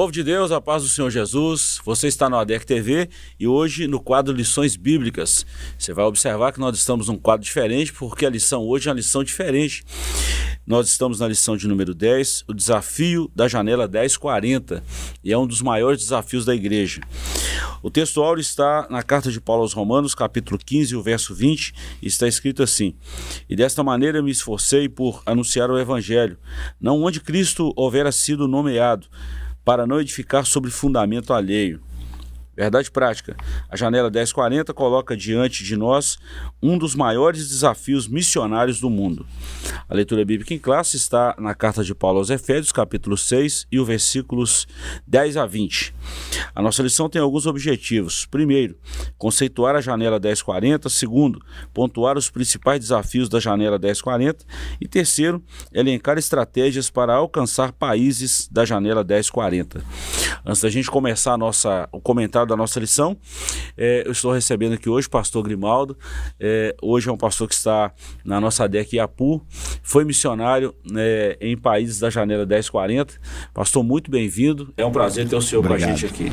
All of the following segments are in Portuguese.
Povo de Deus, a paz do Senhor Jesus, você está no ADEC TV e hoje no quadro Lições Bíblicas. Você vai observar que nós estamos num quadro diferente porque a lição hoje é uma lição diferente. Nós estamos na lição de número 10, o desafio da janela 1040, e é um dos maiores desafios da igreja. O texto áureo está na carta de Paulo aos Romanos, capítulo 15, o verso 20, e está escrito assim: E desta maneira me esforcei por anunciar o evangelho, não onde Cristo houvera sido nomeado, para não edificar sobre fundamento alheio. Verdade prática. A janela 1040 coloca diante de nós um dos maiores desafios missionários do mundo. A leitura bíblica em classe está na carta de Paulo aos Efésios, capítulo 6 e os versículos 10 a 20. A nossa lição tem alguns objetivos. Primeiro, conceituar a janela 1040. Segundo, pontuar os principais desafios da janela 1040. E terceiro, elencar estratégias para alcançar países da janela 1040. Antes da gente começar nossa, o comentário da nossa lição. É, eu estou recebendo aqui hoje o pastor Grimaldo. É, hoje é um pastor que está na nossa DEC Iapu. Foi missionário né, em países da janela 1040. Pastor, muito bem-vindo. É um prazer ter o senhor com a gente aqui.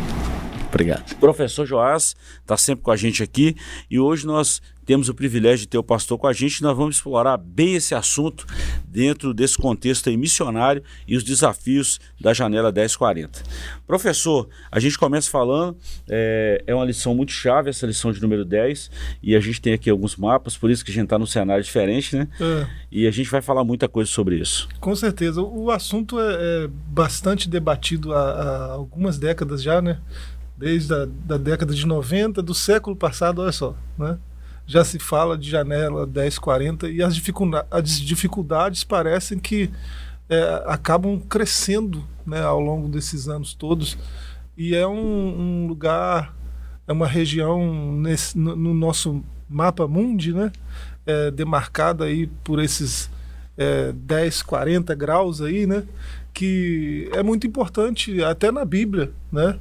Obrigado. Professor Joás está sempre com a gente aqui e hoje nós temos o privilégio de ter o pastor com a gente. Nós vamos explorar bem esse assunto dentro desse contexto aí missionário e os desafios da janela 1040. Professor, a gente começa falando, é, é uma lição muito chave, essa lição de número 10, e a gente tem aqui alguns mapas, por isso que a gente está num cenário diferente, né? É. E a gente vai falar muita coisa sobre isso. Com certeza. O assunto é, é bastante debatido há, há algumas décadas já, né? Desde a da década de 90 do século passado, olha só, né? já se fala de janela 1040 e as, as dificuldades parecem que é, acabam crescendo né, ao longo desses anos todos. E é um, um lugar, é uma região nesse, no, no, nosso mapa mundi, né, é, demarcada aí por esses é, 10, 40 graus aí, né, que é muito importante até na Bíblia, né?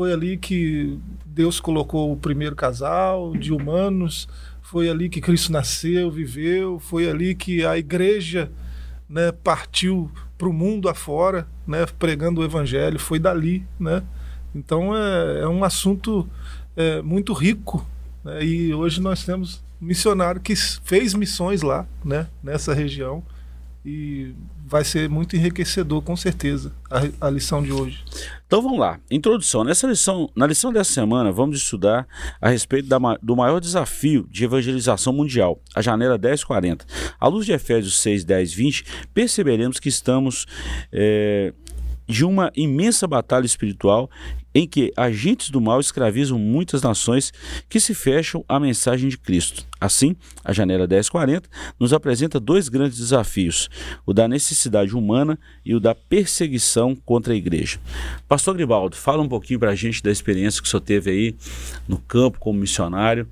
Foi ali que Deus colocou o primeiro casal de humanos, foi ali que Cristo nasceu, viveu, foi ali que a igreja né, partiu para o mundo afora, né, pregando o evangelho, foi dali. Né? Então é, é um assunto é, muito rico. Né? E hoje nós temos um missionário que fez missões lá, né, nessa região e vai ser muito enriquecedor, com certeza, a, a, lição de hoje. Então vamos lá. Introdução. Nessa lição, na lição dessa semana, vamos estudar a respeito da, do maior desafio de evangelização mundial, a janela 1040. À luz de Efésios 6, 10, 20, perceberemos que estamos é, de uma imensa batalha espiritual em que agentes do mal escravizam muitas nações que se fecham à mensagem de Cristo. Assim, a janela 1040 nos apresenta dois grandes desafios: o da necessidade humana e o da perseguição contra a igreja. Pastor Gribaldo, fala um pouquinho para a gente da experiência que o senhor teve aí no campo como missionário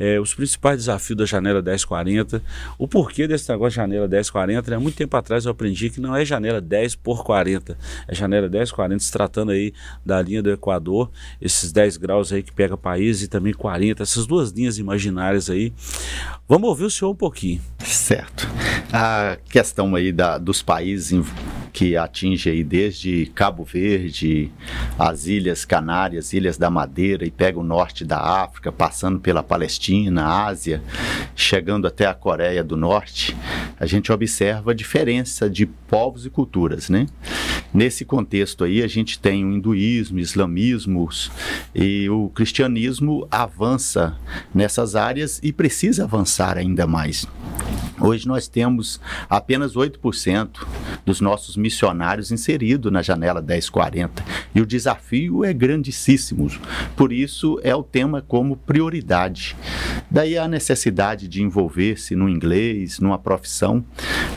é, os principais desafios da janela 1040, o porquê desse negócio de janela 1040. Né? Muito tempo atrás eu aprendi que não é janela 10 por 40, é janela 1040, se tratando aí da linha do Equador, esses 10 graus aí que pega país e também 40, essas duas linhas imaginárias aí. Vamos ouvir o senhor um pouquinho. Certo. A questão aí da, dos países que atinge aí desde Cabo Verde, as Ilhas Canárias, Ilhas da Madeira e pega o norte da África, passando pela Palestina, Ásia, chegando até a Coreia do Norte, a gente observa a diferença de povos e culturas, né? Nesse contexto aí a gente tem o hinduísmo, islamismos e o cristianismo avança nessas áreas e precisa avançar ainda mais. Hoje nós temos apenas 8% dos nossos missionários inseridos na janela 1040 e o desafio é grandíssimo. Por isso é o tema como prioridade. Daí a necessidade de envolver-se no inglês, numa profissão,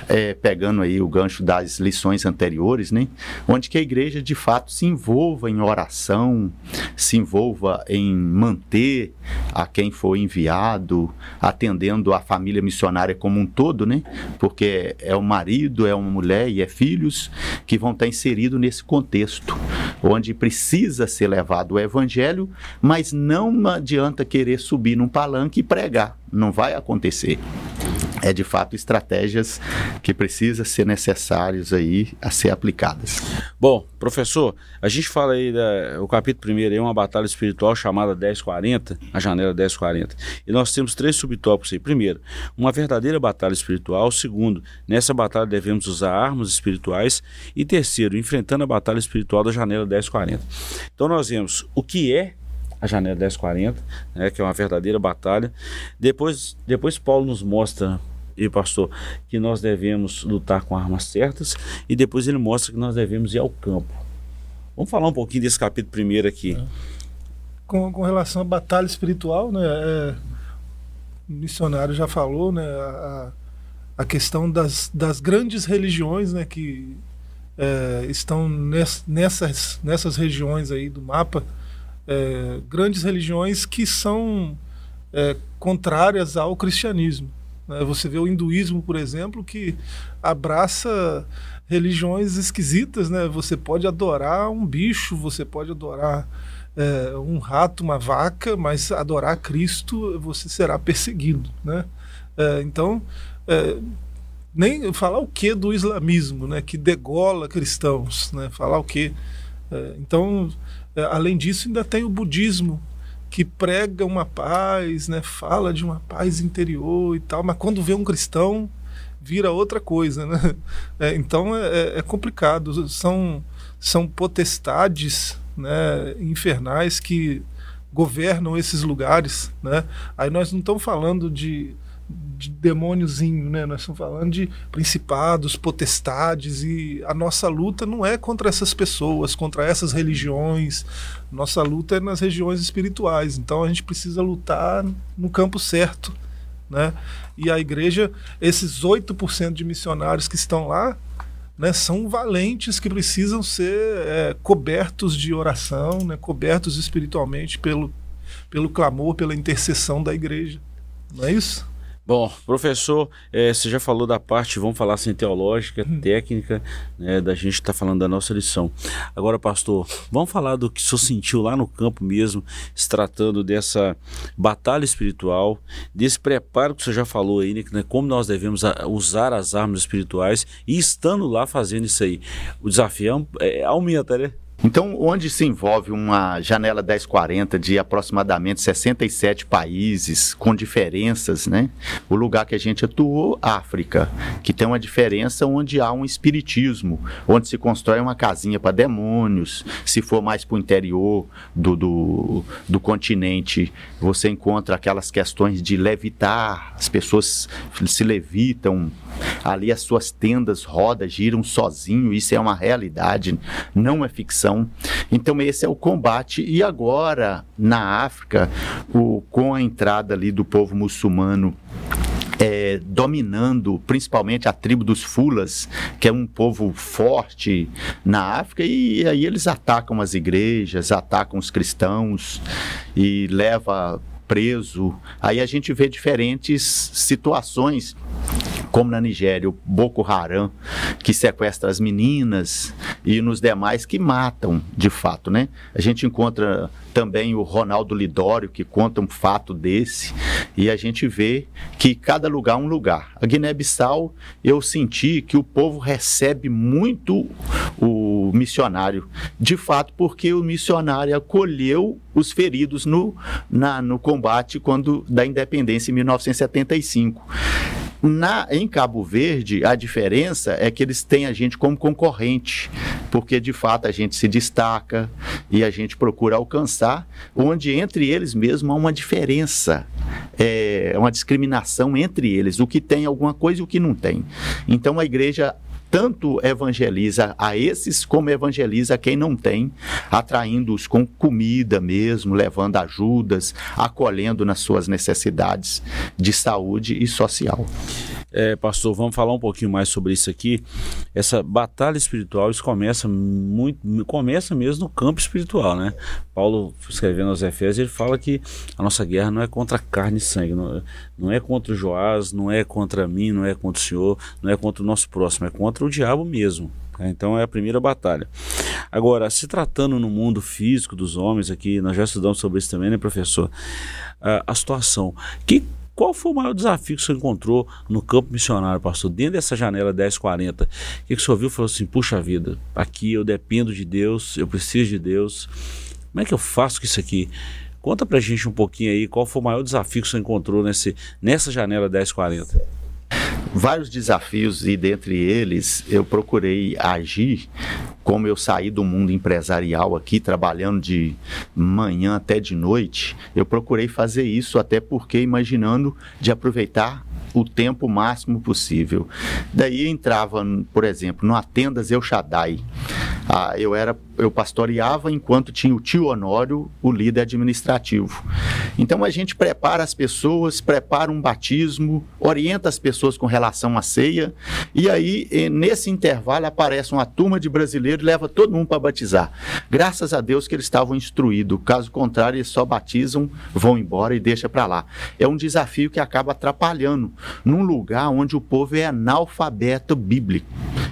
é, pegando aí o gancho das lições anteriores, né? Onde que a igreja de fato se envolva em oração, se envolva em manter a quem foi enviado, atendendo a família missionária como um todo, né? Porque é o marido, é uma mulher e é filhos que vão estar inseridos nesse contexto, onde precisa ser levado o evangelho, mas não adianta querer subir num palanque e pregar, não vai acontecer. é de fato estratégias que precisam ser necessárias aí a ser aplicadas. Bom, professor, a gente fala aí da, o capítulo primeiro é uma batalha espiritual chamada 1040, a janela 1040. E nós temos três subtópicos aí. Primeiro, uma verdadeira batalha espiritual. Segundo, nessa batalha devemos usar armas espirituais. E terceiro, enfrentando a batalha espiritual da janela 1040. Então nós vemos o que é a janela 1040, né, que é uma verdadeira batalha. Depois, depois Paulo nos mostra e pastor, que nós devemos lutar com armas certas, e depois ele mostra que nós devemos ir ao campo. Vamos falar um pouquinho desse capítulo primeiro aqui. É. Com, com, relação à batalha espiritual, né, é, o missionário já falou, né, a, a questão das, das grandes religiões, né, que é, estão ness, nessas, nessas regiões aí do mapa, é, grandes religiões que são é, contrárias ao cristianismo. Né? Você vê o hinduísmo, por exemplo, que abraça religiões esquisitas. Né? Você pode adorar um bicho, você pode adorar é, um rato, uma vaca, mas adorar Cristo você será perseguido. Né? É, então, é, nem falar o que do islamismo, né? que degola cristãos, né? falar o que. É, então, é, além disso, ainda tem o budismo, que prega uma paz, né? Fala de uma paz interior e tal, mas quando vê um cristão vira outra coisa, né? É, então é, é, é complicado. São são potestades, né? Infernais que governam esses lugares, né? Aí nós não estamos falando de de demôniozinho, né? Nós estamos falando de principados, potestades e a nossa luta não é contra essas pessoas, contra essas religiões. Nossa luta é nas regiões espirituais. Então a gente precisa lutar no campo certo, né? E a igreja, esses 8% de missionários que estão lá, né, são valentes que precisam ser é, cobertos de oração, né, cobertos espiritualmente pelo, pelo clamor, pela intercessão da igreja. Não é isso? Bom, professor, é, você já falou da parte, vamos falar assim, teológica, hum. técnica, né, da gente estar tá falando da nossa lição. Agora, pastor, vamos falar do que o senhor sentiu lá no campo mesmo, se tratando dessa batalha espiritual, desse preparo que o senhor já falou aí, né, né como nós devemos usar as armas espirituais e estando lá fazendo isso aí. O desafio é, é aumenta, né? Então, onde se envolve uma janela 1040 de aproximadamente 67 países, com diferenças, né? O lugar que a gente atuou, África, que tem uma diferença onde há um espiritismo, onde se constrói uma casinha para demônios. Se for mais para o interior do, do, do continente, você encontra aquelas questões de levitar, as pessoas se levitam, ali as suas tendas rodam, giram sozinho, isso é uma realidade, não é ficção então esse é o combate. E agora, na África, o, com a entrada ali do povo muçulmano é, dominando principalmente a tribo dos Fulas, que é um povo forte na África, e aí eles atacam as igrejas, atacam os cristãos e leva preso. Aí a gente vê diferentes situações como na Nigéria, o Boko Haram, que sequestra as meninas, e nos demais que matam, de fato, né? A gente encontra também o Ronaldo Lidório, que conta um fato desse, e a gente vê que cada lugar é um lugar. A Guiné-Bissau, eu senti que o povo recebe muito o missionário, de fato, porque o missionário acolheu os feridos no, na, no combate quando da independência em 1975. Na, em Cabo Verde, a diferença é que eles têm a gente como concorrente, porque de fato a gente se destaca e a gente procura alcançar, onde entre eles mesmo há uma diferença, é, uma discriminação entre eles, o que tem alguma coisa e o que não tem. Então a igreja tanto evangeliza a esses como evangeliza quem não tem, atraindo-os com comida mesmo, levando ajudas, acolhendo nas suas necessidades de saúde e social. É, pastor, vamos falar um pouquinho mais sobre isso aqui. Essa batalha espiritual, isso começa muito, começa mesmo no campo espiritual, né? Paulo, escrevendo aos Efésios, ele fala que a nossa guerra não é contra carne e sangue, não, não é contra o Joás, não é contra mim, não é contra o Senhor, não é contra o nosso próximo, é contra o diabo mesmo. Tá? Então é a primeira batalha. Agora, se tratando no mundo físico dos homens aqui, nós já estudamos sobre isso também, né, professor? a situação. Que Qual foi o maior desafio que você encontrou no campo missionário, pastor? Dentro dessa janela 1040, o que, que o senhor viu e falou assim: puxa vida, aqui eu dependo de Deus, eu preciso de Deus. Como é que eu faço com isso aqui? Conta pra gente um pouquinho aí qual foi o maior desafio que você encontrou nesse, nessa janela 1040 vários desafios e dentre eles eu procurei agir como eu saí do mundo empresarial aqui trabalhando de manhã até de noite. Eu procurei fazer isso até porque imaginando de aproveitar o tempo máximo possível. Daí entrava, por exemplo, no Atendas El Shaddai. Ah, eu era eu pastoreava enquanto tinha o tio Honório, o líder administrativo. Então a gente prepara as pessoas, prepara um batismo, orienta as pessoas com relação à ceia, e aí nesse intervalo aparece uma turma de brasileiros e leva todo mundo para batizar. Graças a Deus que eles estavam instruídos, caso contrário eles só batizam, vão embora e deixa para lá. É um desafio que acaba atrapalhando num lugar onde o povo é analfabeto bíblico,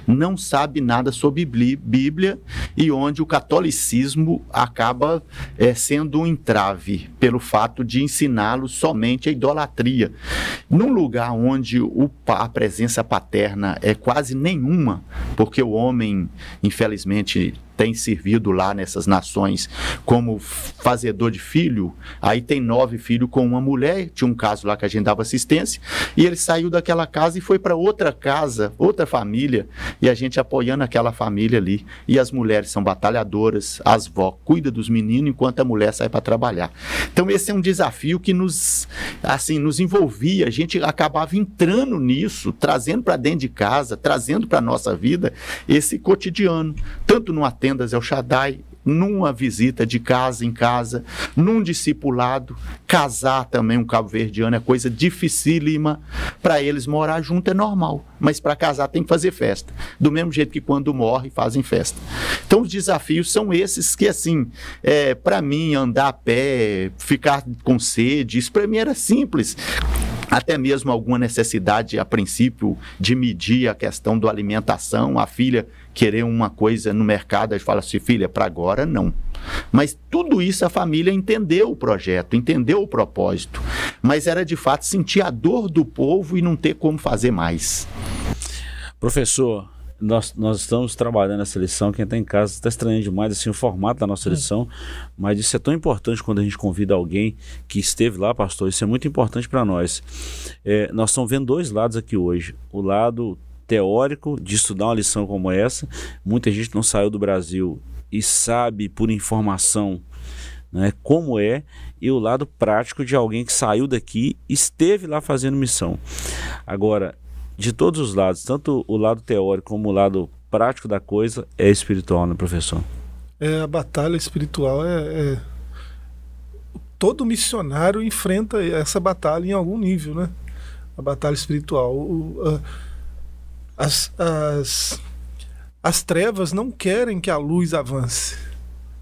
não sabe nada sobre Bíblia e onde o catolicismo acaba é, sendo um entrave pelo fato de ensiná-los somente a idolatria. Num lugar onde o, a presença paterna é quase nenhuma, porque o homem, infelizmente, tem servido lá nessas nações como fazedor de filho, aí tem nove filhos com uma mulher, tinha um caso lá que a gente dava assistência, e ele saiu daquela casa e foi para outra casa, outra família, e a gente apoiando aquela família ali. E as mulheres são batalhadoras, as vó cuida dos meninos enquanto a mulher sai para trabalhar. Então esse é um desafio que nos assim nos envolvia, a gente acabava entrando nisso, trazendo para dentro de casa, trazendo para nossa vida esse cotidiano, tanto no atendimento tendas El Shaddai, numa visita de casa em casa, num discipulado. Casar também, um cabo-verdiano, é coisa dificílima. Para eles, morar junto é normal, mas para casar tem que fazer festa. Do mesmo jeito que quando morre, fazem festa. Então, os desafios são esses que, assim, é, para mim, andar a pé, ficar com sede, isso para mim era simples até mesmo alguma necessidade, a princípio, de medir a questão da alimentação, a filha querer uma coisa no mercado, e fala assim, filha, para agora não. Mas tudo isso a família entendeu o projeto, entendeu o propósito, mas era de fato sentir a dor do povo e não ter como fazer mais. Professor, nós, nós estamos trabalhando essa lição. Quem está em casa está estranhando demais assim, o formato da nossa é. lição, mas isso é tão importante quando a gente convida alguém que esteve lá, pastor. Isso é muito importante para nós. É, nós estamos vendo dois lados aqui hoje: o lado teórico de estudar uma lição como essa. Muita gente não saiu do Brasil e sabe por informação né, como é, e o lado prático de alguém que saiu daqui, esteve lá fazendo missão. Agora, de todos os lados, tanto o lado teórico como o lado prático da coisa, é espiritual, né, professor? É, a batalha espiritual é, é... Todo missionário enfrenta essa batalha em algum nível, né? A batalha espiritual. O, a, as, as, as trevas não querem que a luz avance,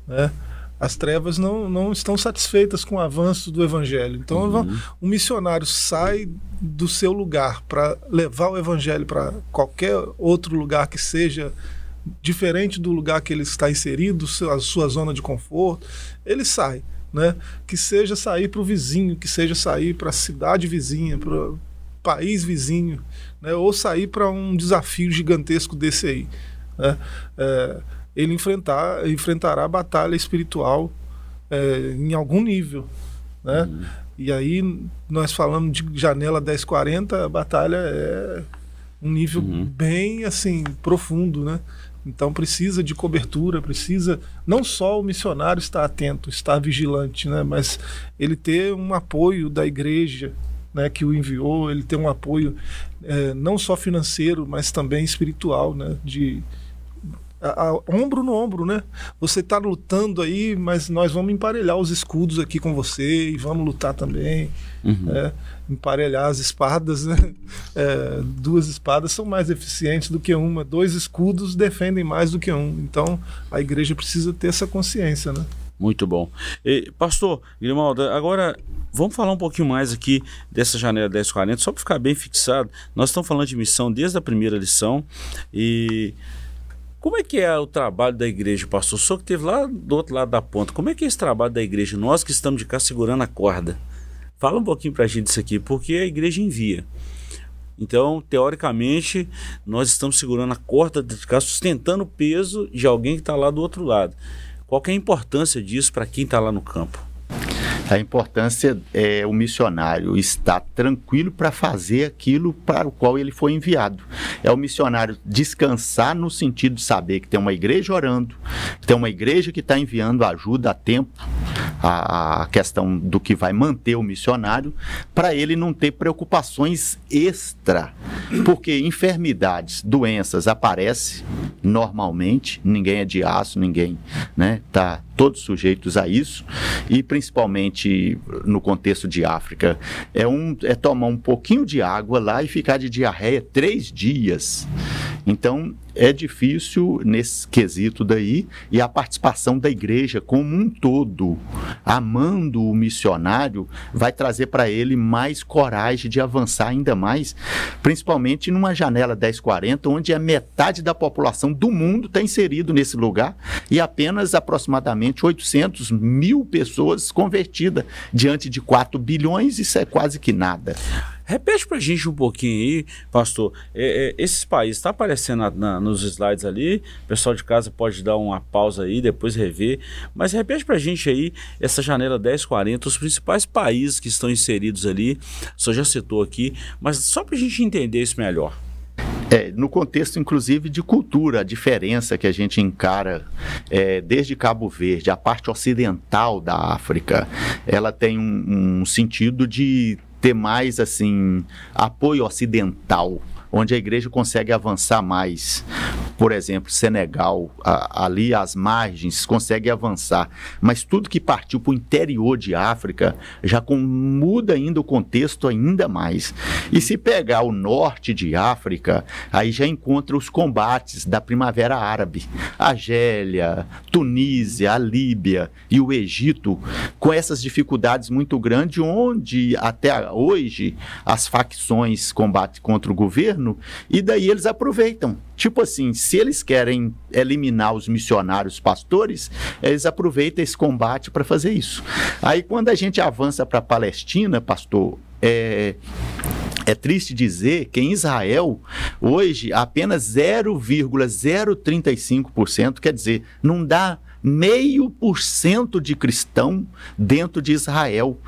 né? As trevas não, não estão satisfeitas com o avanço do evangelho. Então, uhum. um missionário sai do seu lugar para levar o evangelho para qualquer outro lugar que seja diferente do lugar que ele está inserido, a sua zona de conforto, ele sai. Né? Que seja sair para o vizinho, que seja sair para a cidade vizinha, para o país vizinho, né? ou sair para um desafio gigantesco desse aí. Né? É, ele enfrentar, enfrentará a batalha espiritual é, em algum nível. Né? Uhum. E aí nós falamos de janela 1040, a batalha é um nível uhum. bem assim profundo, né? Então precisa de cobertura, precisa não só o missionário estar atento, estar vigilante, né? Mas ele ter um apoio da igreja, né? Que o enviou, ele ter um apoio é, não só financeiro, mas também espiritual, né? De a, a, ombro no ombro, né? Você está lutando aí, mas nós vamos emparelhar os escudos aqui com você e vamos lutar também. Uhum. É, emparelhar as espadas, né? É, duas espadas são mais eficientes do que uma. Dois escudos defendem mais do que um. Então a igreja precisa ter essa consciência, né? Muito bom. E, pastor Grimaldo, agora vamos falar um pouquinho mais aqui dessa janela 1040, só para ficar bem fixado. Nós estamos falando de missão desde a primeira lição e como é que é o trabalho da igreja, pastor? O senhor que esteve lá do outro lado da ponta, como é que é esse trabalho da igreja? Nós que estamos de cá segurando a corda. Fala um pouquinho para a gente disso aqui, porque a igreja envia. Então, teoricamente, nós estamos segurando a corda de cá, sustentando o peso de alguém que está lá do outro lado. Qual é a importância disso para quem está lá no campo? A importância é o missionário estar tranquilo para fazer aquilo para o qual ele foi enviado. É o missionário descansar no sentido de saber que tem uma igreja orando, tem uma igreja que está enviando ajuda a tempo, a, a questão do que vai manter o missionário, para ele não ter preocupações extra, porque enfermidades, doenças aparecem normalmente, ninguém é de aço, ninguém né, tá todos sujeitos a isso, e principalmente no contexto de África, é, um, é tomar um pouquinho de água lá e ficar de diarreia três dias. Então, é difícil nesse quesito daí e a participação da igreja como um todo, amando o missionário, vai trazer para ele mais coragem de avançar ainda mais, principalmente numa janela 1040, onde a metade da população do mundo está inserido nesse lugar e apenas aproximadamente 800 mil pessoas convertidas diante de 4 bilhões, isso é quase que nada. Repete para a gente um pouquinho aí, pastor. É, é, esses países, está aparecendo na, na, nos slides ali, o pessoal de casa pode dar uma pausa aí, depois rever. Mas repete para a gente aí essa janela 1040, os principais países que estão inseridos ali. O senhor já citou aqui, mas só para a gente entender isso melhor. É, no contexto, inclusive, de cultura, a diferença que a gente encara é, desde Cabo Verde, a parte ocidental da África, ela tem um, um sentido de ter mais assim apoio ocidental, onde a igreja consegue avançar mais por exemplo, Senegal, a, ali as margens, consegue avançar. Mas tudo que partiu para o interior de África já com, muda ainda o contexto ainda mais. E se pegar o norte de África, aí já encontra os combates da Primavera Árabe. Argélia, Tunísia, a Líbia e o Egito, com essas dificuldades muito grandes, onde até hoje as facções combatem contra o governo, e daí eles aproveitam Tipo assim, se eles querem eliminar os missionários pastores, eles aproveitam esse combate para fazer isso. Aí quando a gente avança para a Palestina, pastor, é, é triste dizer que em Israel, hoje, apenas 0,035%, quer dizer, não dá meio por cento de cristão dentro de Israel.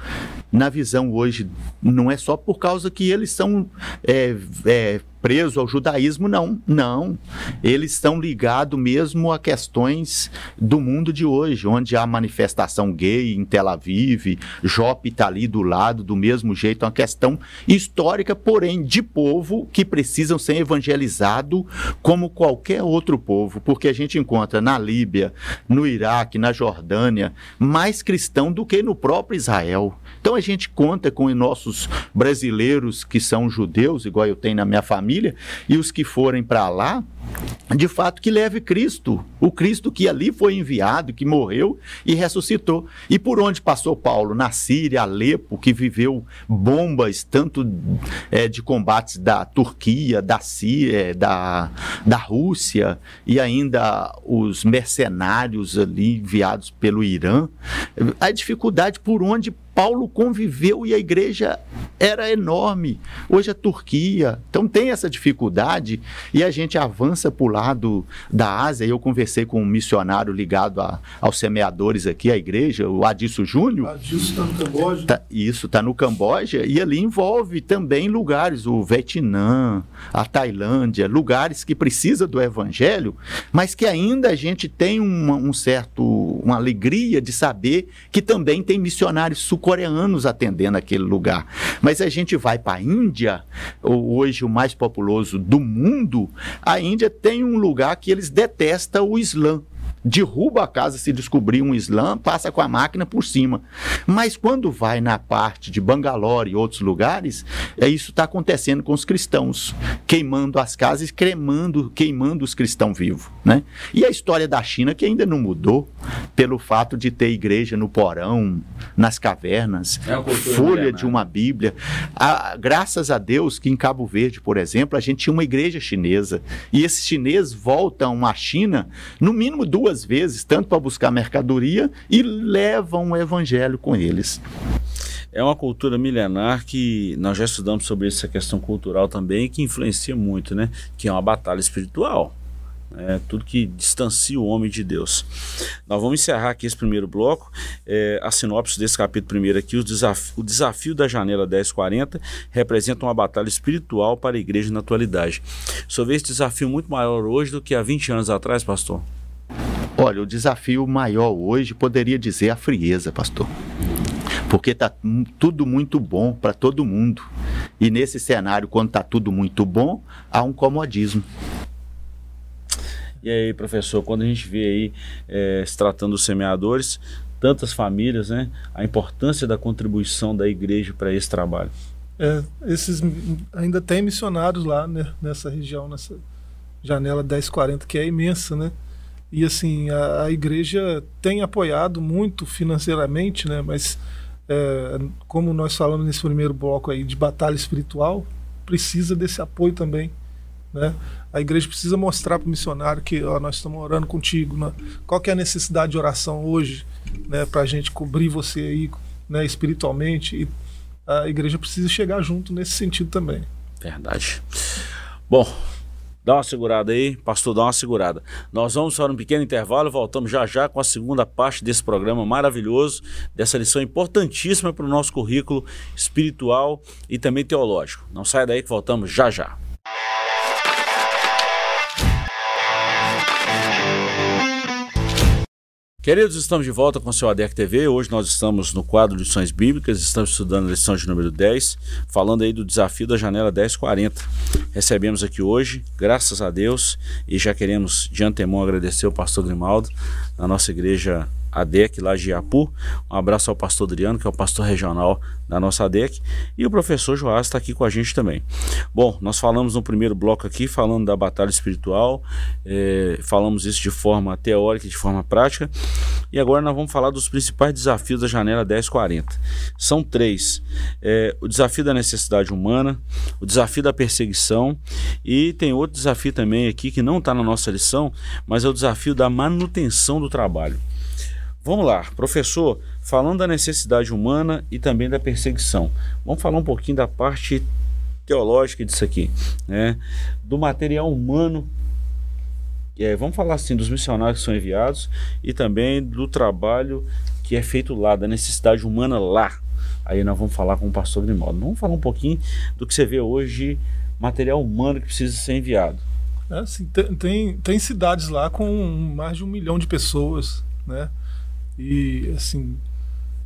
Na visão hoje, não é só por causa que eles são é, é, preso ao judaísmo, não, não. Eles estão ligados mesmo a questões do mundo de hoje, onde há manifestação gay em Tel Aviv, Jope está ali do lado, do mesmo jeito, é uma questão histórica, porém de povo que precisam ser evangelizado como qualquer outro povo, porque a gente encontra na Líbia, no Iraque, na Jordânia, mais cristão do que no próprio Israel. Então gente conta com os nossos brasileiros que são judeus, igual eu tenho na minha família, e os que forem para lá, de fato que leve Cristo, o Cristo que ali foi enviado, que morreu e ressuscitou. E por onde passou Paulo? Na Síria, Alepo, que viveu bombas tanto é, de combates da Turquia, da Síria, da, da Rússia e ainda os mercenários ali enviados pelo Irã. A dificuldade por onde Paulo conviveu e a igreja era enorme. Hoje a Turquia. Então tem essa dificuldade e a gente avança para o lado da Ásia. Eu conversei com um missionário ligado a, aos semeadores aqui, a igreja, o Adisso Júnior. Adisso está no Camboja. Tá, isso, está no Camboja. E ali envolve também lugares, o Vietnã, a Tailândia, lugares que precisam do evangelho, mas que ainda a gente tem uma, um certo, uma alegria de saber que também tem missionários sul-coreanos atendendo aquele lugar. Mas a gente vai para a Índia, hoje o mais populoso do mundo, a Índia tem um lugar que eles detestam o Islã derruba a casa se descobrir um Islã, passa com a máquina por cima. Mas quando vai na parte de Bangalore e outros lugares, é isso está acontecendo com os cristãos, queimando as casas, cremando, queimando os cristãos vivos, né? E a história da China que ainda não mudou pelo fato de ter igreja no porão, nas cavernas, é folha de uma Bíblia. A, graças a Deus que em Cabo Verde, por exemplo, a gente tinha uma igreja chinesa e esses chineses voltam à China no mínimo duas duas vezes, tanto para buscar mercadoria e levam o evangelho com eles. é uma cultura milenar que nós já estudamos sobre essa questão cultural também, que influencia muito, né? Que é uma batalha espiritual. É, tudo que distancia o homem de Deus. Nós vamos encerrar aqui esse primeiro bloco. É, a sinopse desse capítulo primeiro aqui, o desafio, o desafio da janela 1040 representa uma batalha espiritual para a igreja na atualidade. Senhor vê esse desafio muito maior hoje do que há 20 anos atrás, pastor? Olha, o desafio maior hoje poderia dizer a frieza, pastor porque está tudo muito bom para todo mundo. E nesse cenário, quando está tudo muito bom, há um comodismo. E aí, professor, quando a gente vê aí, é, se tratando dos semeadores, tantas famílias, né, a importância da contribuição da igreja para esse trabalho? É, esses ainda tem missionários lá né, nessa região, nessa janela 1040, que é imensa, né? E assim, a, a igreja tem apoiado muito financeiramente, né? Mas é, como nós falamos nesse primeiro bloco aí de batalha espiritual, precisa desse apoio também. Né? A igreja precisa mostrar para o missionário que ó, nós estamos orando contigo. Né? Qual é a necessidade de oração hoje né, para a gente cobrir você aí né, espiritualmente? E a igreja precisa chegar junto nesse sentido também. Verdade. Bom, Dá uma segurada aí, pastor, dá uma segurada. Nós vamos para um pequeno intervalo e voltamos já já com a segunda parte desse programa maravilhoso, dessa lição importantíssima para o nosso currículo espiritual e também teológico. Não saia daí que voltamos já já. Queridos, estamos de volta com o seu ADEC TV. Hoje nós estamos no quadro de lições bíblicas, estamos estudando a lição de número 10, falando aí do desafio da janela 1040. Recebemos aqui hoje, graças a Deus, e já queremos de antemão agradecer o pastor Grimaldo, na nossa igreja ADEC lá de Iapu. Um abraço ao pastor Adriano, que é o pastor regional da nossa ADEC, e o professor Joás está aqui com a gente também. Bom, nós falamos no primeiro bloco aqui, falando da batalha espiritual, é, falamos isso de forma teórica e de forma prática, e agora nós vamos falar dos principais desafios da janela 1040. São três: é, o desafio da necessidade humana, o desafio da perseguição, e tem outro desafio também aqui que não está na nossa lição, mas é o desafio da manutenção do trabalho. Vamos lá, professor, falando da necessidade humana e também da perseguição, vamos falar um pouquinho da parte teológica disso aqui, né? do material humano. É, vamos falar assim dos missionários que são enviados e também do trabalho que é feito lá, da necessidade humana lá. Aí nós vamos falar com o pastor Grimaldo. Vamos falar um pouquinho do que você vê hoje, material humano que precisa ser enviado. É, assim, tem, tem, tem cidades lá com mais de um milhão de pessoas, né? E, assim,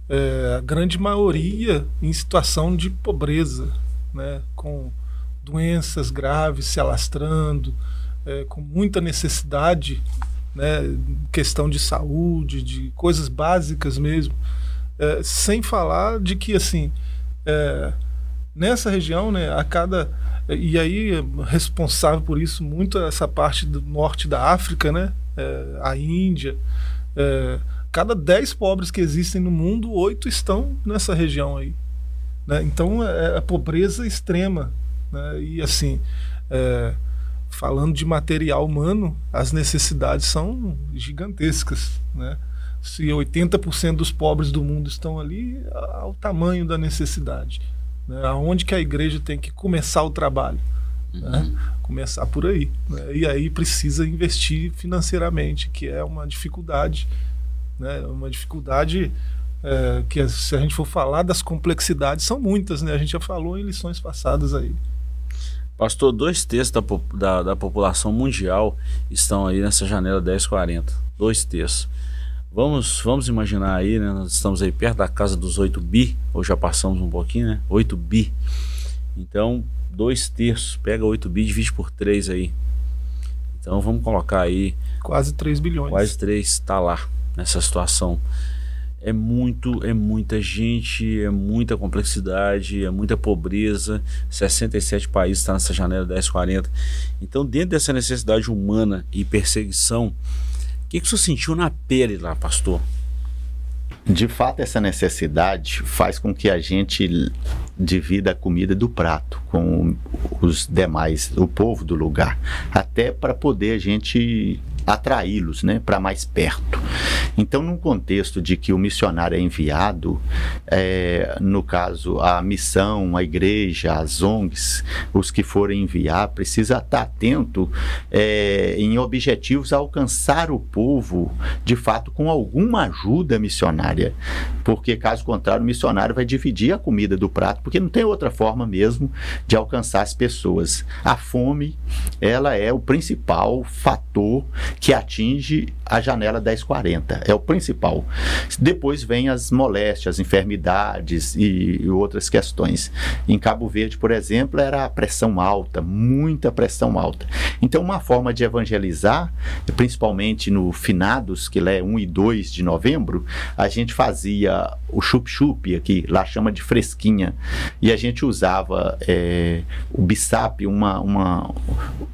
é, a grande maioria em situação de pobreza, né? com doenças graves se alastrando, é, com muita necessidade, né? questão de saúde, de coisas básicas mesmo. É, sem falar de que, assim, é, nessa região, né, a cada. E aí, responsável por isso, muito essa parte do norte da África, né, é, a Índia. É, cada 10 pobres que existem no mundo, oito estão nessa região aí. Né? Então é, é a pobreza extrema. Né? E assim, é, falando de material humano, as necessidades são gigantescas. Né? Se 80% dos pobres do mundo estão ali, ao tamanho da necessidade. Né? Aonde que a igreja tem que começar o trabalho? Né? Uhum. Começar por aí. Né? E aí precisa investir financeiramente, que é uma dificuldade né? Uma dificuldade é, que, se a gente for falar das complexidades, são muitas, né? A gente já falou em lições passadas aí. Pastor, dois terços da, da, da população mundial estão aí nessa janela 1040. Dois terços. Vamos, vamos imaginar aí, né? Nós estamos aí perto da casa dos 8 bi, ou já passamos um pouquinho, né? 8 bi. Então, dois terços, pega 8 bi e divide por 3 aí. Então vamos colocar aí. Quase 3 bilhões. Quase 3, está lá nessa situação. É muito, é muita gente, é muita complexidade, é muita pobreza. 67 países estão nessa janela 1040. Então, dentro dessa necessidade humana e perseguição, o que, que você sentiu na pele lá, pastor? De fato, essa necessidade faz com que a gente divida a comida do prato com os demais, o povo do lugar, até para poder a gente atraí-los né, para mais perto. Então, num contexto de que o missionário é enviado, é, no caso, a missão, a igreja, as ONGs, os que forem enviar, precisa estar atento é, em objetivos a alcançar o povo, de fato, com alguma ajuda missionária. Porque, caso contrário, o missionário vai dividir a comida do prato, porque não tem outra forma mesmo de alcançar as pessoas. A fome, ela é o principal fator que atinge a janela 1040. É o principal. Depois vem as moléstias, enfermidades e, e outras questões. Em Cabo Verde, por exemplo, era a pressão alta, muita pressão alta. Então, uma forma de evangelizar, principalmente no finados, que é 1 e 2 de novembro, a gente fazia o chup-chup aqui, lá chama de fresquinha, e a gente usava é, o bissap, uma, uma,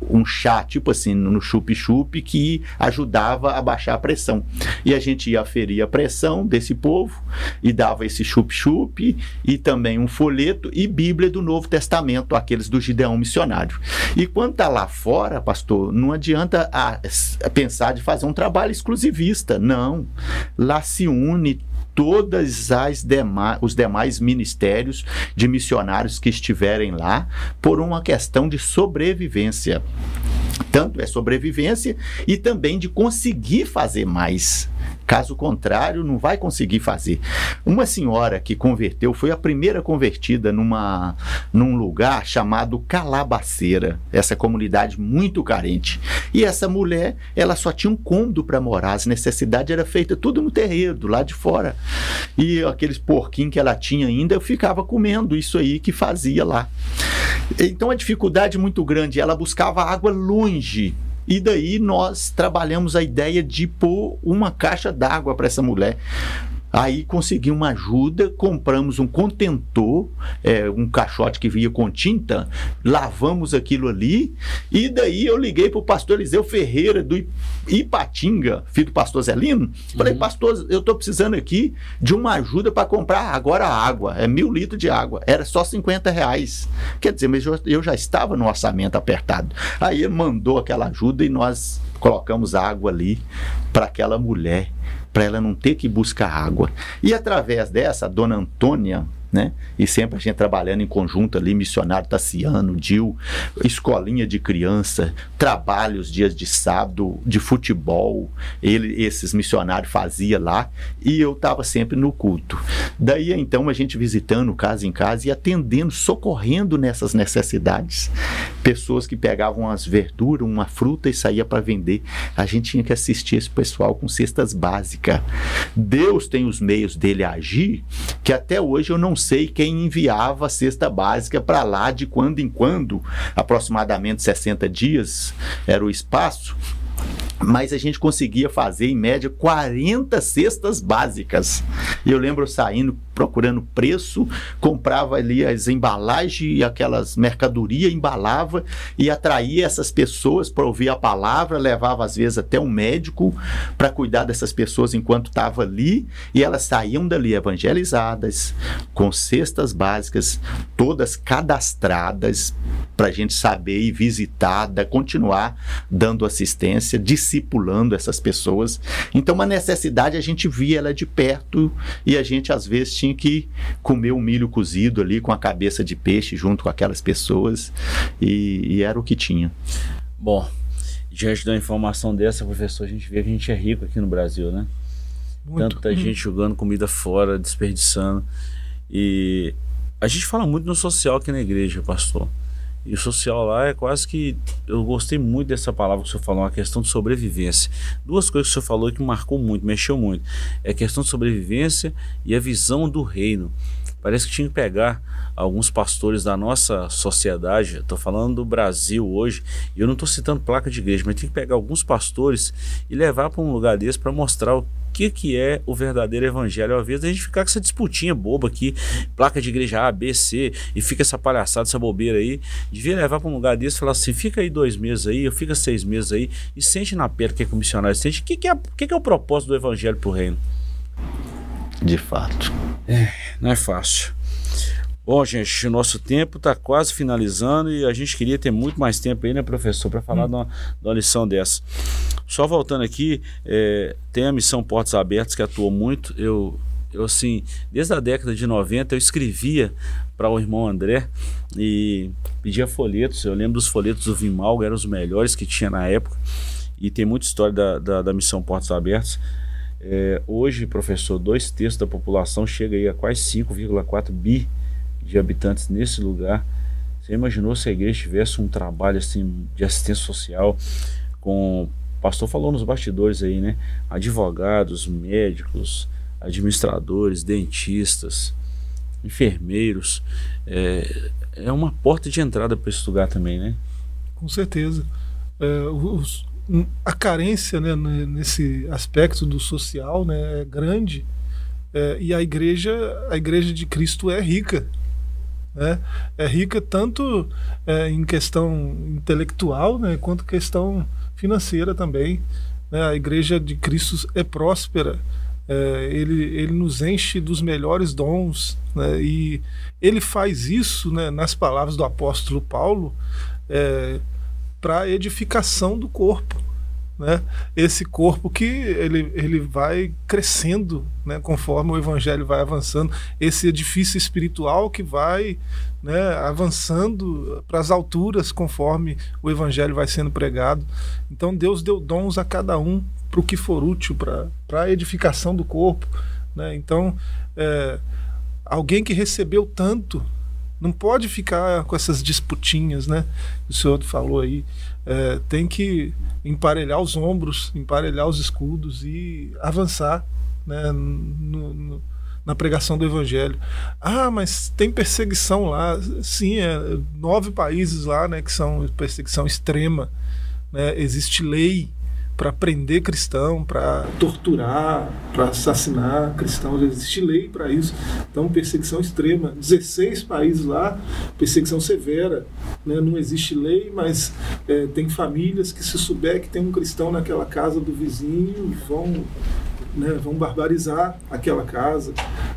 um chá, tipo assim, no chup-chup, que ajudava a baixar a pressão. E a gente ia aferir a pressão desse povo e dava esse chup-chup e também um folheto e Bíblia do Novo Testamento, aqueles do Gideão missionário. E quando está lá fora, pastor, não adianta a, a pensar de fazer um trabalho exclusivista, não. Lá se une todas as demais, os demais ministérios de missionários que estiverem lá por uma questão de sobrevivência. Tanto é sobrevivência e também de conseguir fazer mais. Caso contrário, não vai conseguir fazer. Uma senhora que converteu foi a primeira convertida numa, num lugar chamado Calabaceira, essa comunidade muito carente. E essa mulher, ela só tinha um cômodo para morar, as necessidades era feita tudo no terreiro, lá de fora. E aqueles porquinhos que ela tinha ainda, eu ficava comendo isso aí que fazia lá. Então a dificuldade muito grande, ela buscava água longe e daí nós trabalhamos a ideia de pôr uma caixa d'água para essa mulher. Aí consegui uma ajuda, compramos um contentor, é, um caixote que vinha com tinta, lavamos aquilo ali, e daí eu liguei para o pastor Eliseu Ferreira do Ipatinga, filho do pastor Zelino. Falei, uhum. pastor, eu estou precisando aqui de uma ajuda para comprar agora água, é mil litros de água. Era só 50 reais. Quer dizer, mas eu, eu já estava no orçamento apertado. Aí ele mandou aquela ajuda e nós colocamos água ali para aquela mulher para ela não ter que buscar água. E através dessa, a dona Antônia, né? E sempre a gente trabalhando em conjunto ali, missionário Tassiano, Dil, escolinha de criança, trabalhos dias de sábado, de futebol, ele, esses missionários fazia lá, e eu estava sempre no culto. Daí então a gente visitando casa em casa e atendendo, socorrendo nessas necessidades. Pessoas que pegavam as verduras, uma fruta e saía para vender. A gente tinha que assistir esse pessoal com cestas básicas. Deus tem os meios dele agir, que até hoje eu não sei quem enviava a cesta básica para lá de quando em quando, aproximadamente 60 dias era o espaço, mas a gente conseguia fazer em média 40 cestas básicas. E eu lembro saindo procurando preço, comprava ali as embalagens aquelas mercadorias, embalava e atraía essas pessoas para ouvir a palavra, levava às vezes até um médico para cuidar dessas pessoas enquanto estava ali e elas saíam dali evangelizadas, com cestas básicas, todas cadastradas para a gente saber e visitar, continuar dando assistência, discipulando essas pessoas. Então, uma necessidade a gente via ela de perto e a gente às vezes tinha que comer um milho cozido ali com a cabeça de peixe junto com aquelas pessoas e, e era o que tinha. Bom, diante da informação dessa, professor, a gente vê que a gente é rico aqui no Brasil, né? Muito. Tanta hum. gente jogando comida fora, desperdiçando. E a gente fala muito no social aqui na igreja, pastor. E o social lá é quase que. Eu gostei muito dessa palavra que o senhor falou, uma questão de sobrevivência. Duas coisas que o senhor falou que marcou muito, mexeu muito. É a questão de sobrevivência e a visão do reino. Parece que tinha que pegar alguns pastores da nossa sociedade, estou falando do Brasil hoje, e eu não estou citando placa de igreja, mas tem que pegar alguns pastores e levar para um lugar desse para mostrar o que, que é o verdadeiro evangelho. Ao invés a gente ficar com essa disputinha boba aqui, placa de igreja A, B, C, e fica essa palhaçada, essa bobeira aí, devia levar para um lugar desse e falar assim: fica aí dois meses aí, eu fica seis meses aí, e sente na pele que, é que o missionário sente. O que, que, é, que, que é o propósito do evangelho para o reino? De fato. É, não é fácil. Bom, gente, o nosso tempo está quase finalizando e a gente queria ter muito mais tempo aí, né, professor, para falar hum. de, uma, de uma lição dessa. Só voltando aqui, é, tem a missão Portas Abertas que atuou muito. Eu, eu assim, desde a década de 90 eu escrevia para o irmão André e pedia folhetos. Eu lembro dos folhetos do Vimal, eram os melhores que tinha na época. E tem muita história da, da, da missão Portas Abertas. É, hoje, professor, dois terços da população chega aí a quase 5,4 bi de habitantes nesse lugar. Você imaginou se a igreja tivesse um trabalho assim de assistência social com pastor falou nos bastidores aí, né? Advogados, médicos, administradores, dentistas, enfermeiros. É, é uma porta de entrada para esse lugar também, né? Com certeza. É, os, a carência né, nesse aspecto do social né, é grande é, e a igreja, a igreja de Cristo é rica. Né? É rica tanto é, em questão intelectual né, quanto questão financeira também. Né? A igreja de Cristo é próspera. É, ele, ele nos enche dos melhores dons né? e ele faz isso né, nas palavras do apóstolo Paulo é, para edificação do corpo né? Esse corpo que ele, ele vai crescendo, né? Conforme o evangelho vai avançando, esse edifício espiritual que vai né, avançando para as alturas conforme o evangelho vai sendo pregado. Então Deus deu dons a cada um para o que for útil, para a edificação do corpo. Né? Então, é, alguém que recebeu tanto não pode ficar com essas disputinhas, né? O senhor falou aí. É, tem que emparelhar os ombros, emparelhar os escudos e avançar né, no, no, na pregação do evangelho. Ah, mas tem perseguição lá. Sim, é nove países lá né, que são perseguição extrema. Né, existe lei para prender cristão, para torturar, para assassinar cristãos. Existe lei para isso. Então, perseguição extrema. 16 países lá, perseguição severa. Né? Não existe lei, mas é, tem famílias que, se souber que tem um cristão naquela casa do vizinho, vão né, vão barbarizar aquela casa.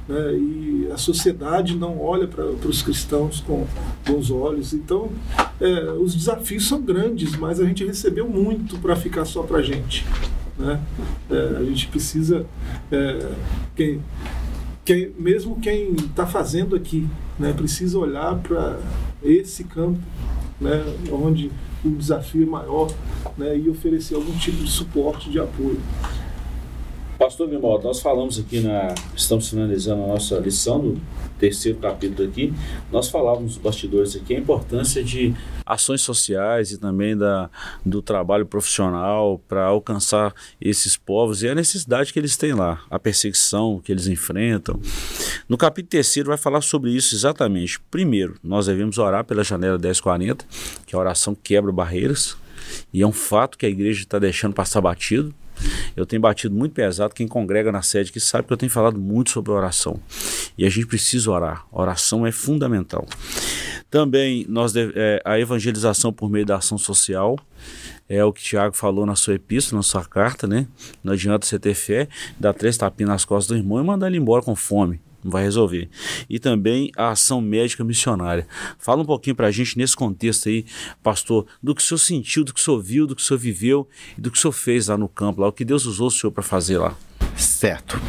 Né, e a sociedade não olha para os cristãos com bons olhos. Então, é, os desafios são grandes, mas a gente recebeu muito para ficar só para a gente. Né? É, a gente precisa. É, quem, quem, mesmo quem está fazendo aqui, né, precisa olhar para esse campo, né, onde o desafio é maior, né, e oferecer algum tipo de suporte, de apoio. Pastor Grimaldo, nós falamos aqui na. Estamos finalizando a nossa lição do terceiro capítulo aqui. Nós falávamos bastidores aqui a importância de ações sociais e também da, do trabalho profissional para alcançar esses povos e a necessidade que eles têm lá, a perseguição que eles enfrentam. No capítulo terceiro vai falar sobre isso exatamente. Primeiro, nós devemos orar pela janela 1040, que a oração quebra barreiras. E é um fato que a igreja está deixando passar batido. Eu tenho batido muito pesado. Quem congrega na sede que sabe que eu tenho falado muito sobre oração. E a gente precisa orar. Oração é fundamental. Também nós deve, é, a evangelização por meio da ação social é o que Tiago falou na sua epístola, na sua carta, né? Não adianta você ter fé, dar três tapinhas nas costas do irmão e mandar ele embora com fome vai resolver. E também a ação médica missionária. Fala um pouquinho para a gente nesse contexto aí, pastor, do que o senhor sentiu, do que o senhor viu, do que o senhor viveu e do que o senhor fez lá no campo, lá, o que Deus usou o senhor para fazer lá. Certo.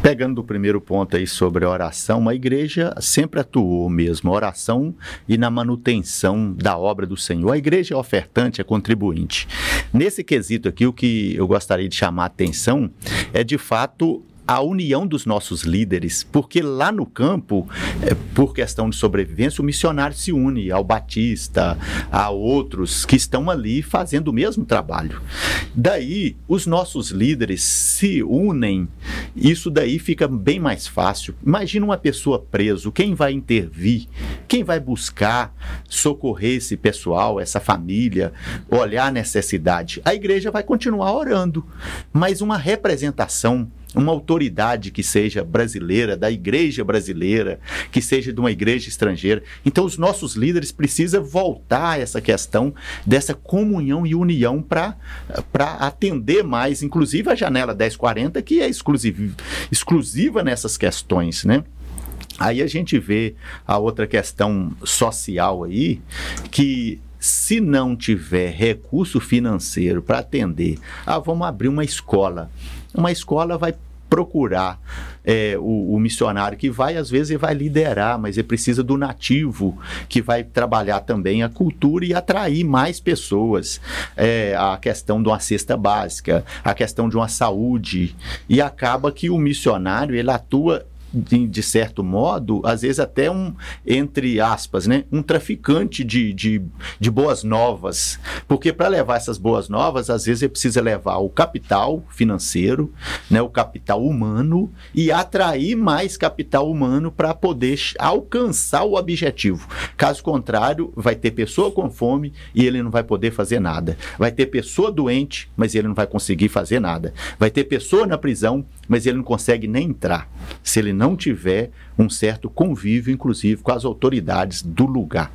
Pegando do primeiro ponto aí sobre a oração, a igreja sempre atuou mesmo, oração e na manutenção da obra do Senhor. A igreja é ofertante, é contribuinte. Nesse quesito aqui, o que eu gostaria de chamar a atenção é de fato a união dos nossos líderes, porque lá no campo, é, por questão de sobrevivência, o missionário se une ao Batista, a outros que estão ali fazendo o mesmo trabalho. Daí, os nossos líderes se unem, isso daí fica bem mais fácil. Imagina uma pessoa preso, quem vai intervir? Quem vai buscar socorrer esse pessoal, essa família, olhar a necessidade? A igreja vai continuar orando, mas uma representação uma autoridade que seja brasileira, da igreja brasileira, que seja de uma igreja estrangeira. Então, os nossos líderes precisam voltar a essa questão dessa comunhão e união para atender mais, inclusive a janela 1040, que é exclusiva, exclusiva nessas questões, né? Aí a gente vê a outra questão social aí, que Se não tiver recurso financeiro para atender, ah, vamos abrir uma escola. Uma escola vai procurar é, o, o, missionário que vai, às vezes, ele vai liderar, mas ele precisa do nativo que vai trabalhar também a cultura e atrair mais pessoas. É, a questão de uma cesta básica, a questão de uma saúde. E acaba que o missionário ele atua de, de, certo modo, às vezes até um, entre aspas, né, um traficante de, de, de boas novas. Porque para levar essas boas novas, às vezes ele precisa levar o capital financeiro, né, o capital humano e atrair mais capital humano para poder alcançar o objetivo. Caso contrário, vai ter pessoa com fome e ele não vai poder fazer nada. Vai ter pessoa doente, mas ele não vai conseguir fazer nada. Vai ter pessoa na prisão, mas ele não consegue nem entrar. Se ele não tiver um certo convívio, inclusive, com as autoridades do lugar.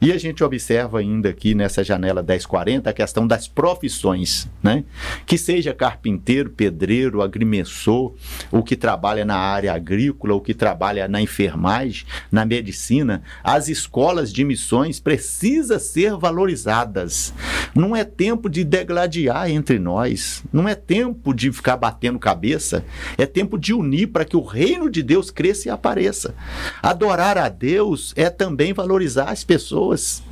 E a gente observa ainda aqui nessa janela 1040 a questão das profissões, né? Que seja carpinteiro, pedreiro, agrimensor, o que trabalha na área agrícola, o que trabalha na enfermagem, na medicina, as escolas de missões precisam ser valorizadas. Não é tempo de degladiar entre nós, não é tempo de ficar batendo cabeça, é tempo de unir para que o reino de Deus cresça e apareça. Adorar a Deus é também valorizar as pessoas.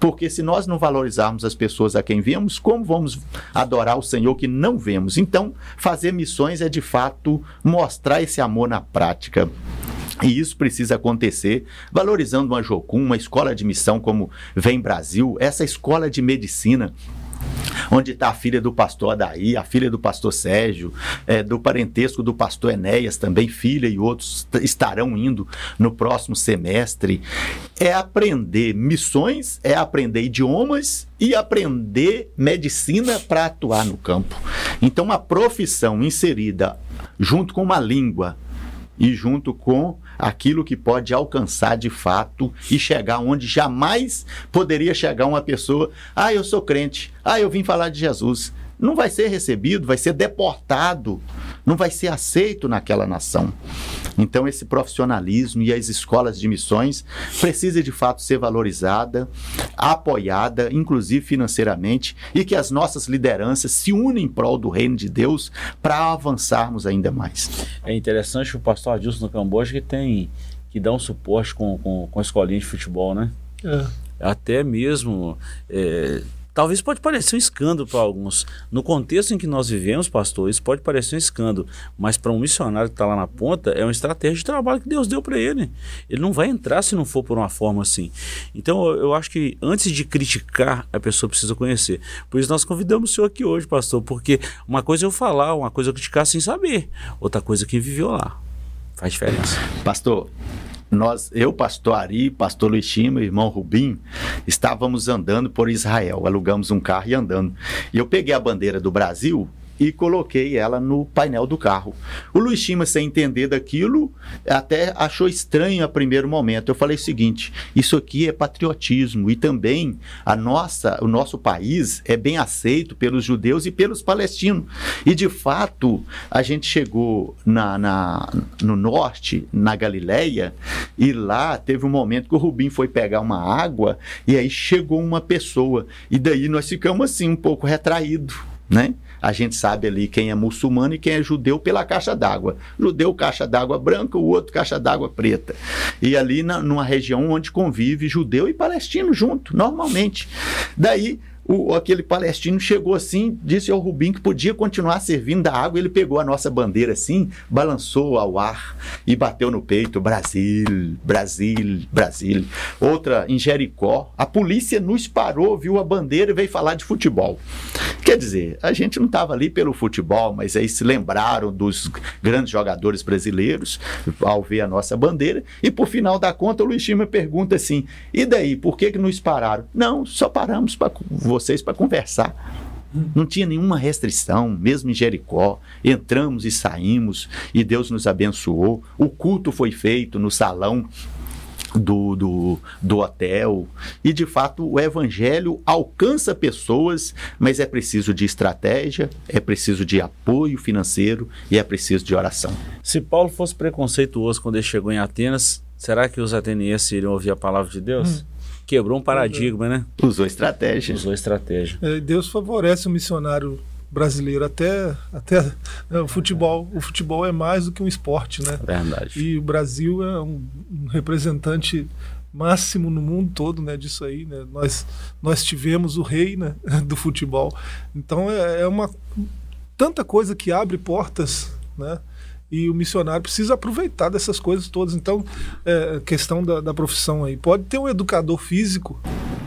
Porque se nós não valorizarmos as pessoas a quem vemos, como vamos adorar o Senhor que não vemos? Então, fazer missões é de fato mostrar esse amor na prática. E isso precisa acontecer valorizando uma Jocum, uma escola de missão como Vem Brasil, essa escola de medicina onde está a filha do pastor Adaí, a filha do pastor Sérgio, é, do parentesco do pastor Enéas, também filha e outros estarão indo no próximo semestre. É aprender missões, é aprender idiomas e aprender medicina para atuar no campo. Então, uma profissão inserida junto com uma língua e junto com aquilo que pode alcançar de fato e chegar onde jamais poderia chegar uma pessoa. Ah, eu sou crente. Ah, eu vim falar de Jesus. Não vai ser recebido, vai ser deportado, não vai ser aceito naquela nação. Então, esse profissionalismo e as escolas de missões precisa de fato ser valorizada, apoiada, inclusive financeiramente, e que as nossas lideranças se unem em prol do reino de Deus para avançarmos ainda mais. É interessante o pastor Adilson no Camboja que tem que dá um suporte com, com, com a escolinha de futebol, né? É. Até mesmo é, Talvez pode parecer um escândalo para alguns. No contexto em que nós vivemos, pastor, isso pode parecer um escândalo, mas para um missionário que está lá na ponta, é uma estratégia de trabalho que Deus deu para ele. Ele não vai entrar se não for por uma forma assim. Então, eu acho que antes de criticar, a pessoa precisa conhecer. Por isso nós convidamos o senhor aqui hoje, pastor, porque uma coisa é eu falar, uma coisa é eu criticar sem saber, outra coisa é quem viveu lá. Faz diferença. Pastor, nós, eu, pastor Ari, pastor Luiz Chima, irmão Rubim, estávamos andando por Israel, alugamos um carro e andando. E eu peguei a bandeira do Brasil e coloquei ela no painel do carro. O Luiz Chima, sem entender daquilo, até achou estranho a primeiro momento. Eu falei o seguinte: isso aqui é patriotismo e também a nossa, o nosso país é bem aceito pelos judeus e pelos palestinos. E de fato, a gente chegou na, na no norte, na Galileia, e lá teve um momento que o Rubim foi pegar uma água e aí chegou uma pessoa. E daí nós ficamos assim, um pouco retraídos, né? A gente sabe ali quem é muçulmano e quem é judeu pela caixa d'água. Judeu, caixa d'água branca, o outro, caixa d'água preta. E ali na, numa região onde convive judeu e palestino junto, normalmente. Daí o, aquele palestino chegou assim, disse ao Rubim que podia continuar servindo da água. Ele pegou a nossa bandeira assim, balançou ao ar e bateu no peito: Brasil, Brasil, Brasil. Outra em Jericó, a polícia nos parou, viu a bandeira e veio falar de futebol. Quer dizer, a gente não estava ali pelo futebol, mas aí se lembraram dos grandes jogadores brasileiros ao ver a nossa bandeira. E por final da conta, o Luiz Chima pergunta assim: e daí, por que, que nos pararam? Não, só paramos para vocês para conversar. Não tinha nenhuma restrição, mesmo em Jericó. Entramos e saímos e Deus nos abençoou. O culto foi feito no salão do, do, do hotel. E de fato o evangelho alcança pessoas, mas é preciso de estratégia, é preciso de apoio financeiro e é preciso de oração. Se Paulo fosse preconceituoso quando ele chegou em Atenas, será que os atenienses iriam ouvir a palavra de Deus? Hum. Quebrou um paradigma, né? Usou estratégia. Usou estratégia. É, Deus favorece o missionário brasileiro até até né, o futebol o futebol é mais do que um esporte né Verdade. e o Brasil é um, um representante máximo no mundo todo né disso aí né nós nós tivemos o rei né, do futebol então é, é uma tanta coisa que abre portas né e o missionário precisa aproveitar dessas coisas todas. Então, é, questão da, da profissão aí. Pode ter um educador físico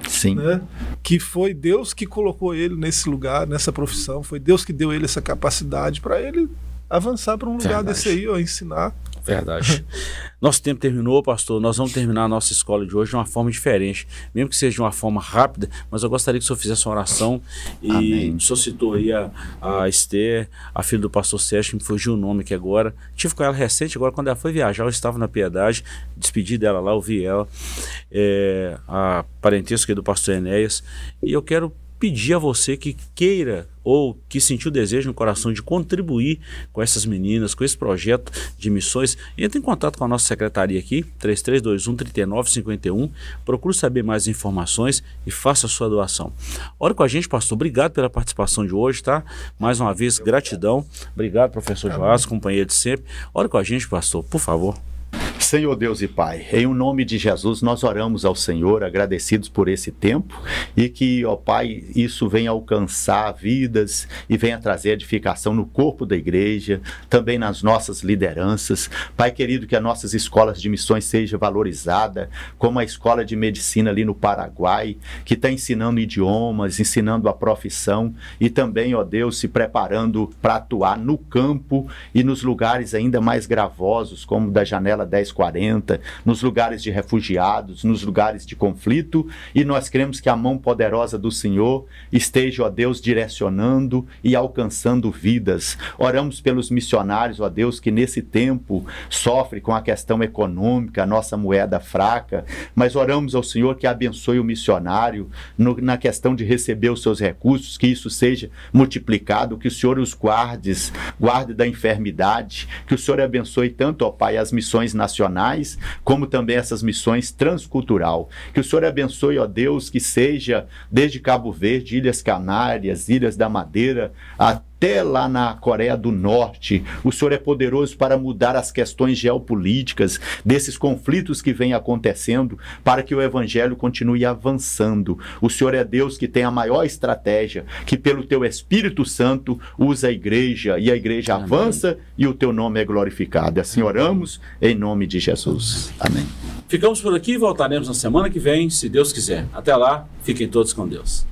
Sim. né? Que foi Deus que colocou ele nesse lugar, nessa profissão, foi Deus que deu ele essa capacidade para ele avançar para um lugar Verdade. desse aí, ó, ensinar. Verdade. Nosso tempo terminou, pastor. Nós vamos terminar a nossa escola de hoje de uma forma diferente. Mesmo que seja de uma forma rápida, mas eu gostaria que o senhor fizesse uma oração. E Amém. o senhor citou aí a, a Esther, a filha do pastor Sérgio, que me fugiu o nome aqui agora. Tive com ela recente, agora quando ela foi viajar, eu estava na Piedade, despedi dela lá, ouvi ela. É, a parentesco aí do pastor Enéas. E eu quero pedir a você que queira ou que sentiu desejo no coração de contribuir com essas meninas, com esse projeto de missões, entre em contato com a nossa secretaria aqui, 3321 3951. Procure saber mais informações e faça a sua doação. Ora com a gente, pastor. Obrigado pela participação de hoje, tá? Mais uma vez, gratidão. Obrigado, professor Joás, companheiro de sempre. Ora com a gente, pastor, por favor. Senhor Deus e Pai, em o nome de Jesus nós oramos ao Senhor, agradecidos por esse tempo e que, ó Pai, isso venha alcançar vidas e venha trazer edificação no corpo da igreja, também nas nossas lideranças. Pai querido, que as nossas escolas de missões sejam valorizadas, como a escola de medicina ali no Paraguai, que está ensinando idiomas, ensinando a profissão e também, ó Deus, se preparando para atuar no campo e nos lugares ainda mais gravosos, como da janela 1040, nos lugares de refugiados, nos lugares de conflito, e nós cremos que a mão poderosa do Senhor esteja, ó Deus, direcionando e alcançando vidas. Oramos pelos missionários, ó Deus, que nesse tempo sofre com a questão econômica, a nossa moeda fraca, mas oramos ao Senhor que abençoe o missionário no- na questão de receber os seus recursos, que isso seja multiplicado, que o Senhor os guardes, guarde da enfermidade, que o Senhor abençoe tanto, ó Pai, as missões nacionais, como também essas missões transcultural. Que o Senhor abençoe, ó Deus, que seja desde Cabo Verde, Ilhas Canárias, Ilhas da Madeira, até lá na Coreia do Norte. O Senhor é poderoso para mudar as questões geopolíticas desses conflitos que vêm acontecendo, para que o evangelho continue avançando. O Senhor é Deus que tem a maior estratégia, que pelo teu Espírito Santo usa a igreja e a igreja Amém. avança e o teu nome é glorificado. Assim oramos em nome de Jesus. Amém. Ficamos por aqui e voltaremos na semana que vem, se Deus quiser. Até lá, fiquem todos com Deus.